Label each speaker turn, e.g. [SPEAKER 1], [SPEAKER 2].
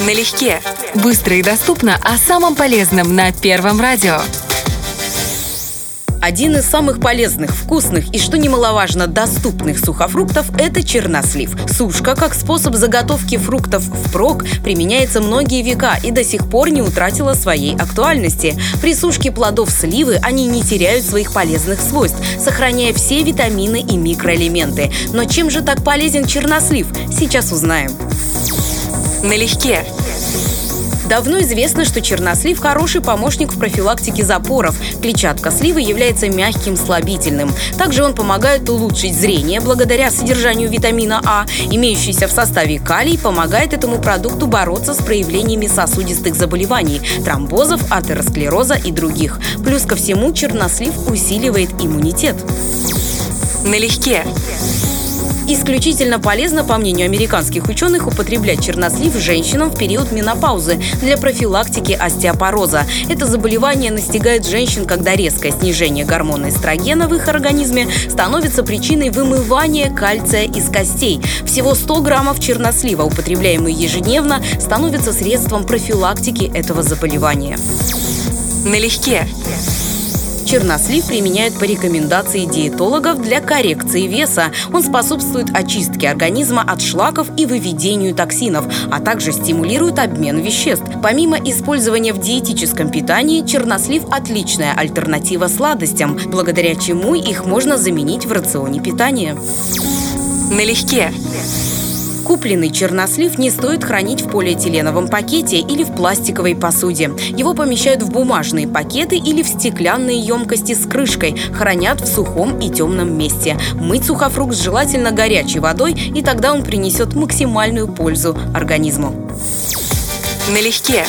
[SPEAKER 1] Налегке. Быстро и доступно о самом полезном на Первом радио.
[SPEAKER 2] Один из самых полезных, вкусных и, что немаловажно, доступных сухофруктов – это чернослив. Сушка, как способ заготовки фруктов впрок, применяется многие века и до сих пор не утратила своей актуальности. При сушке плодов сливы они не теряют своих полезных свойств, сохраняя все витамины и микроэлементы. Но чем же так полезен чернослив? Сейчас узнаем.
[SPEAKER 1] Налегке.
[SPEAKER 2] Давно известно, что чернослив – хороший помощник в профилактике запоров. Клетчатка сливы является мягким слабительным. Также он помогает улучшить зрение благодаря содержанию витамина А. Имеющийся в составе калий помогает этому продукту бороться с проявлениями сосудистых заболеваний, тромбозов, атеросклероза и других. Плюс ко всему чернослив усиливает иммунитет.
[SPEAKER 1] Налегке.
[SPEAKER 2] Исключительно полезно, по мнению американских ученых, употреблять чернослив женщинам в период менопаузы для профилактики остеопороза. Это заболевание настигает женщин, когда резкое снижение гормона эстрогена в их организме становится причиной вымывания кальция из костей. Всего 100 граммов чернослива, употребляемые ежедневно, становятся средством профилактики этого заболевания.
[SPEAKER 1] Налегке.
[SPEAKER 2] Чернослив применяют по рекомендации диетологов для коррекции веса. Он способствует очистке организма от шлаков и выведению токсинов, а также стимулирует обмен веществ. Помимо использования в диетическом питании, чернослив – отличная альтернатива сладостям, благодаря чему их можно заменить в рационе питания.
[SPEAKER 1] Налегке.
[SPEAKER 2] Купленный чернослив не стоит хранить в полиэтиленовом пакете или в пластиковой посуде. Его помещают в бумажные пакеты или в стеклянные емкости с крышкой, хранят в сухом и темном месте. Мыть сухофрукт желательно горячей водой, и тогда он принесет максимальную пользу организму.
[SPEAKER 1] Налегке.